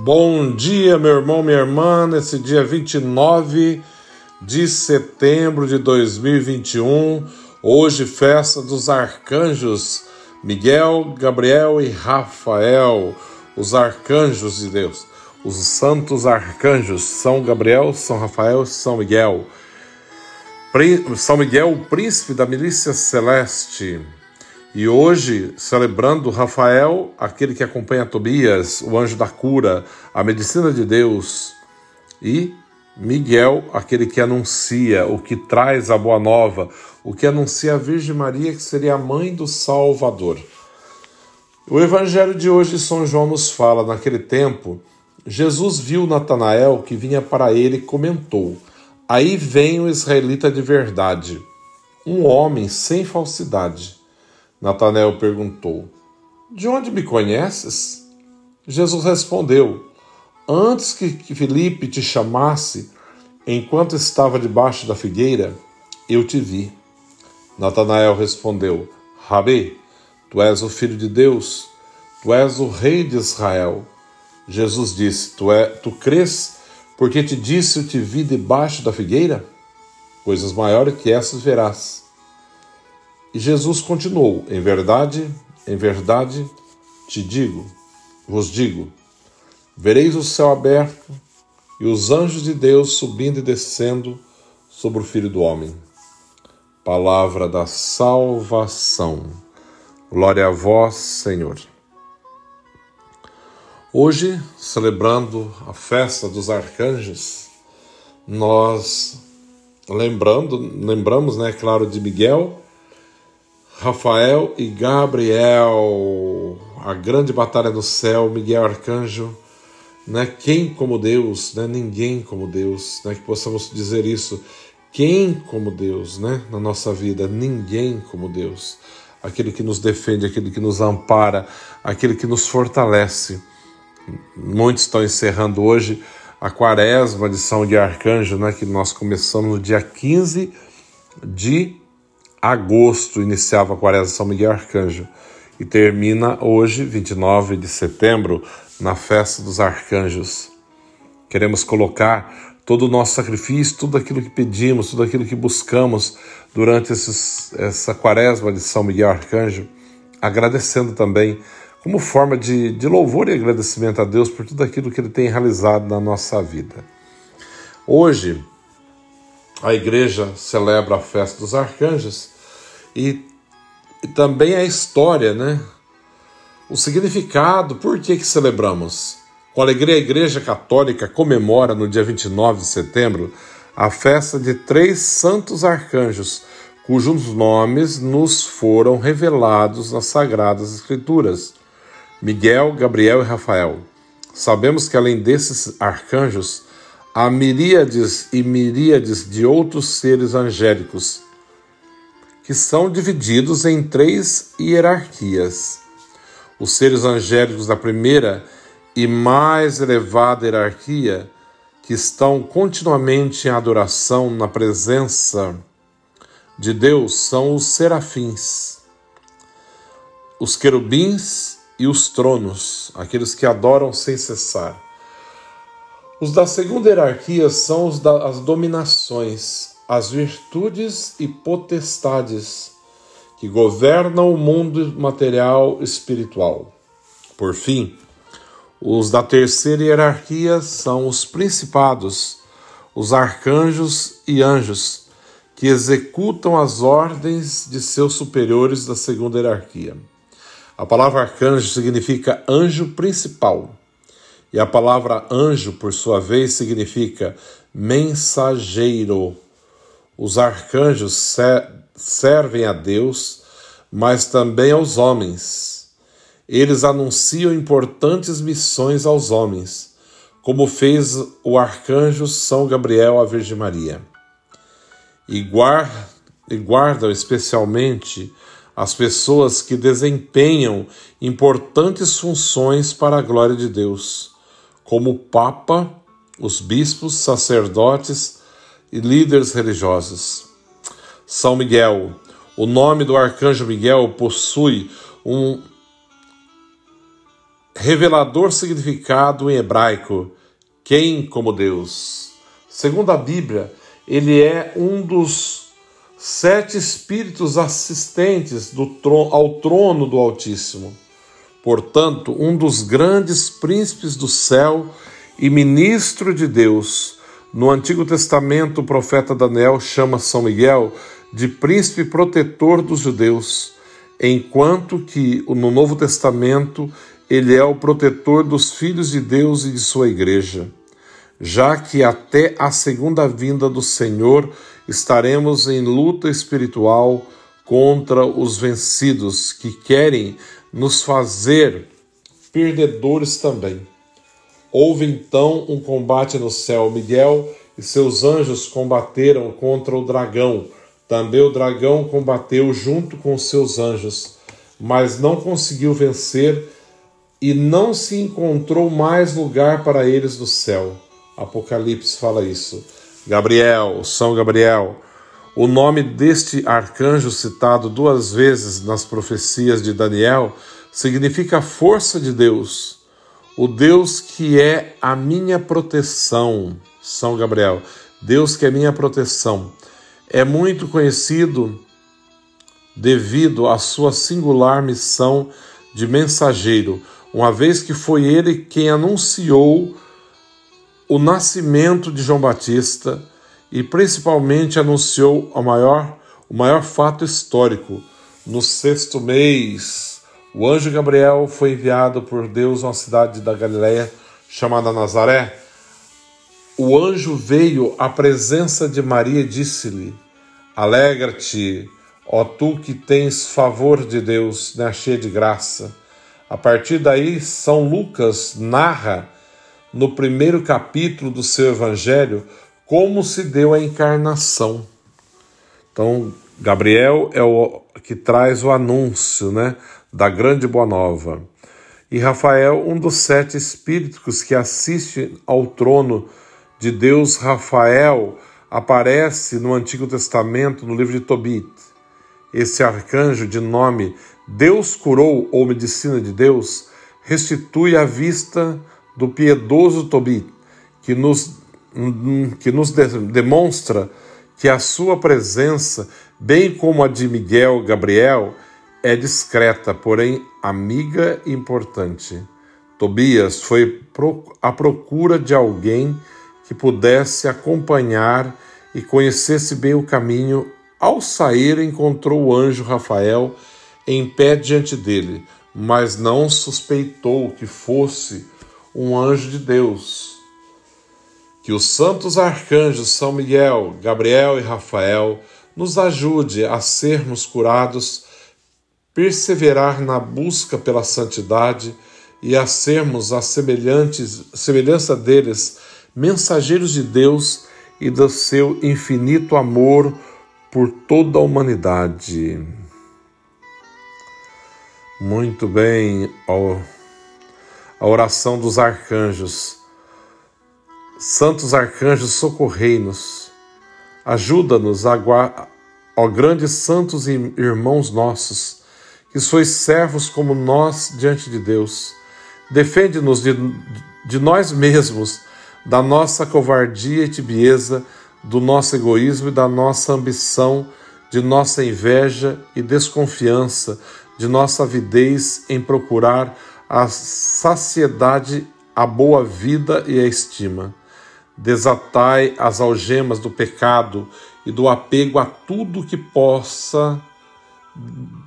Bom dia, meu irmão, minha irmã, nesse dia 29 de setembro de 2021, hoje festa dos arcanjos Miguel, Gabriel e Rafael, os arcanjos de Deus, os santos arcanjos, São Gabriel, São Rafael, São Miguel. São Miguel, o príncipe da milícia celeste. E hoje, celebrando Rafael, aquele que acompanha Tobias, o anjo da cura, a medicina de Deus, e Miguel, aquele que anuncia, o que traz a boa nova, o que anuncia a Virgem Maria, que seria a mãe do Salvador. O evangelho de hoje, São João nos fala, naquele tempo, Jesus viu Natanael que vinha para ele e comentou: Aí vem o israelita de verdade, um homem sem falsidade Natanael perguntou: De onde me conheces? Jesus respondeu: Antes que Felipe te chamasse, enquanto estava debaixo da figueira, eu te vi. Natanael respondeu: Rabi, tu és o filho de Deus, tu és o rei de Israel. Jesus disse: Tu, é, tu crês porque te disse eu te vi debaixo da figueira? Coisas maiores que essas verás. E Jesus continuou: Em verdade, em verdade te digo, vos digo, vereis o céu aberto e os anjos de Deus subindo e descendo sobre o Filho do Homem. Palavra da salvação. Glória a vós, Senhor. Hoje, celebrando a festa dos arcanjos, nós lembrando, lembramos, né, claro, de Miguel, Rafael e Gabriel, a grande batalha no céu, Miguel Arcanjo, né? Quem como Deus, né? Ninguém como Deus, né? Que possamos dizer isso. Quem como Deus, né? Na nossa vida, ninguém como Deus. Aquele que nos defende, aquele que nos ampara, aquele que nos fortalece. Muitos estão encerrando hoje a quaresma de São de Arcanjo, né? Que nós começamos no dia 15 de agosto iniciava a quaresma São Miguel Arcanjo e termina hoje, 29 de setembro, na festa dos arcanjos. Queremos colocar todo o nosso sacrifício, tudo aquilo que pedimos, tudo aquilo que buscamos durante esses, essa quaresma de São Miguel Arcanjo, agradecendo também como forma de, de louvor e agradecimento a Deus por tudo aquilo que Ele tem realizado na nossa vida. Hoje, a igreja celebra a festa dos arcanjos e, e também a história, né? O significado, por que, que celebramos? Com alegria, a Igreja Católica comemora no dia 29 de setembro a festa de três santos arcanjos, cujos nomes nos foram revelados nas Sagradas Escrituras: Miguel, Gabriel e Rafael. Sabemos que além desses arcanjos, há miríades e miríades de outros seres angélicos, que são divididos em três hierarquias. Os seres angélicos da primeira e mais elevada hierarquia, que estão continuamente em adoração na presença de Deus, são os serafins, os querubins e os tronos, aqueles que adoram sem cessar. Os da segunda hierarquia são os das dominações, as virtudes e potestades que governam o mundo material espiritual. Por fim, os da terceira hierarquia são os principados, os arcanjos e anjos, que executam as ordens de seus superiores da segunda hierarquia. A palavra arcanjo significa anjo principal. E a palavra anjo, por sua vez, significa mensageiro. Os arcanjos servem a Deus, mas também aos homens. Eles anunciam importantes missões aos homens, como fez o arcanjo São Gabriel à Virgem Maria. E, guardam especialmente as pessoas que desempenham importantes funções para a glória de Deus como o Papa, os bispos, sacerdotes e líderes religiosos. São Miguel. O nome do arcanjo Miguel possui um revelador significado em hebraico, quem como Deus. Segundo a Bíblia, ele é um dos sete espíritos assistentes trono, ao trono do Altíssimo. Portanto, um dos grandes príncipes do céu e ministro de Deus. No Antigo Testamento, o profeta Daniel chama São Miguel de príncipe protetor dos judeus, enquanto que no Novo Testamento ele é o protetor dos filhos de Deus e de sua igreja, já que até a segunda vinda do Senhor estaremos em luta espiritual contra os vencidos que querem nos fazer perdedores também. Houve então um combate no céu. Miguel e seus anjos combateram contra o dragão. Também o dragão combateu junto com seus anjos, mas não conseguiu vencer e não se encontrou mais lugar para eles no céu. Apocalipse fala isso. Gabriel, São Gabriel, o nome deste arcanjo citado duas vezes nas profecias de Daniel significa força de Deus, o Deus que é a minha proteção. São Gabriel, Deus que é minha proteção. É muito conhecido devido à sua singular missão de mensageiro uma vez que foi ele quem anunciou o nascimento de João Batista e principalmente anunciou o maior, o maior fato histórico. No sexto mês, o anjo Gabriel foi enviado por Deus a uma cidade da Galiléia chamada Nazaré. O anjo veio à presença de Maria e disse-lhe: Alegra-te, ó tu que tens favor de Deus, né, cheia de graça. A partir daí, São Lucas narra no primeiro capítulo do seu evangelho como se deu a encarnação. Então, Gabriel é o que traz o anúncio, né, da grande boa nova. E Rafael, um dos sete espíritos que assiste ao trono de Deus, Rafael aparece no Antigo Testamento, no livro de Tobit. Esse arcanjo de nome Deus curou ou medicina de Deus restitui a vista do piedoso Tobit, que nos, que nos demonstra que a sua presença, bem como a de Miguel Gabriel, é discreta, porém amiga e importante. Tobias foi à procura de alguém que pudesse acompanhar e conhecesse bem o caminho. Ao sair, encontrou o anjo Rafael em pé diante dele, mas não suspeitou que fosse um anjo de Deus. Que os santos arcanjos São Miguel, Gabriel e Rafael nos ajude a sermos curados, perseverar na busca pela santidade e a sermos a semelhança deles, mensageiros de Deus e do seu infinito amor por toda a humanidade. Muito bem, a oração dos arcanjos. Santos arcanjos, socorrei-nos. Ajuda-nos, ó grandes santos e irmãos nossos, que sois servos como nós diante de Deus. Defende-nos de, de nós mesmos, da nossa covardia e tibieza, do nosso egoísmo e da nossa ambição, de nossa inveja e desconfiança, de nossa avidez em procurar a saciedade, a boa vida e a estima. Desatai as algemas do pecado e do apego a tudo que possa,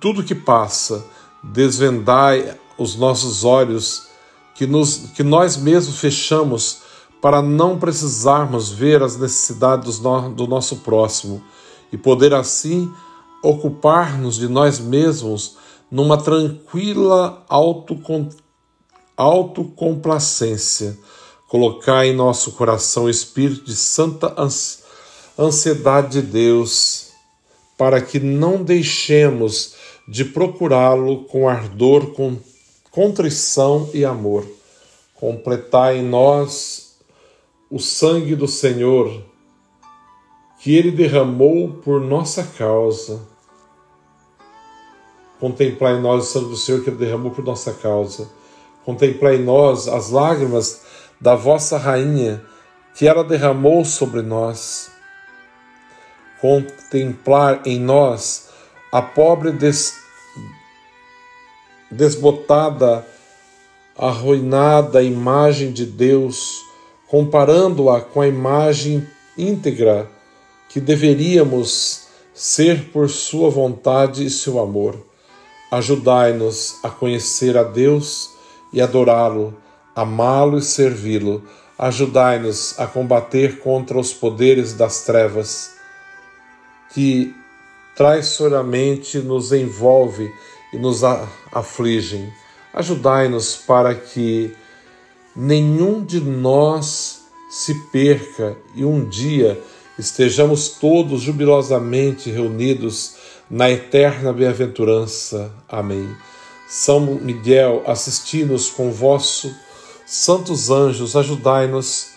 tudo que passa. Desvendai os nossos olhos que, nos, que nós mesmos fechamos para não precisarmos ver as necessidades do, nosso próximo e poder assim ocupar-nos de nós mesmos numa tranquila autocomplacência, colocar em nosso coração o espírito de santa ansiedade de Deus, para que não deixemos de procurá-lo com ardor, com contrição e amor. Completar em nós o sangue do Senhor que ele derramou por nossa causa Contemplar em nós o sangue do Senhor que ele derramou por nossa causa. Contemplai em nós as lágrimas da vossa rainha, que ela derramou sobre nós. Contemplar em nós a pobre des... desbotada, arruinada imagem de Deus, comparando-a com a imagem íntegra que deveríamos ser por Sua vontade e seu amor. Ajudai-nos a conhecer a Deus e adorá-lo, amá-lo e servi-lo. Ajudai-nos a combater contra os poderes das trevas que traiçoeiramente nos envolve e nos afligem. Ajudai-nos para que nenhum de nós se perca e um dia estejamos todos jubilosamente reunidos na eterna bem-aventurança. Amém. São Miguel, assisti-nos com vossos santos anjos, ajudai-nos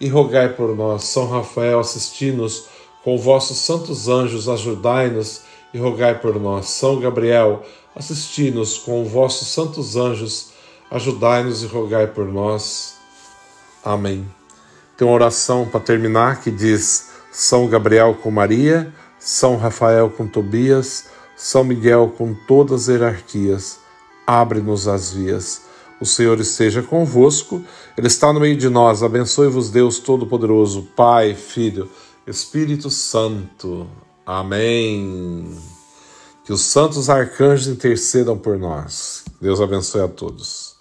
e rogai por nós. São Rafael, assisti-nos com vossos santos anjos, ajudai-nos e rogai por nós. São Gabriel, assisti-nos com vossos santos anjos, ajudai-nos e rogai por nós. Amém. Tem uma oração para terminar que diz: São Gabriel com Maria, São Rafael com Tobias, São Miguel com todas as hierarquias abre-nos as vias. O Senhor esteja convosco, Ele está no meio de nós. Abençoe-vos, Deus Todo-Poderoso, Pai, Filho, Espírito Santo. Amém. Que os santos arcanjos intercedam por nós. Deus abençoe a todos.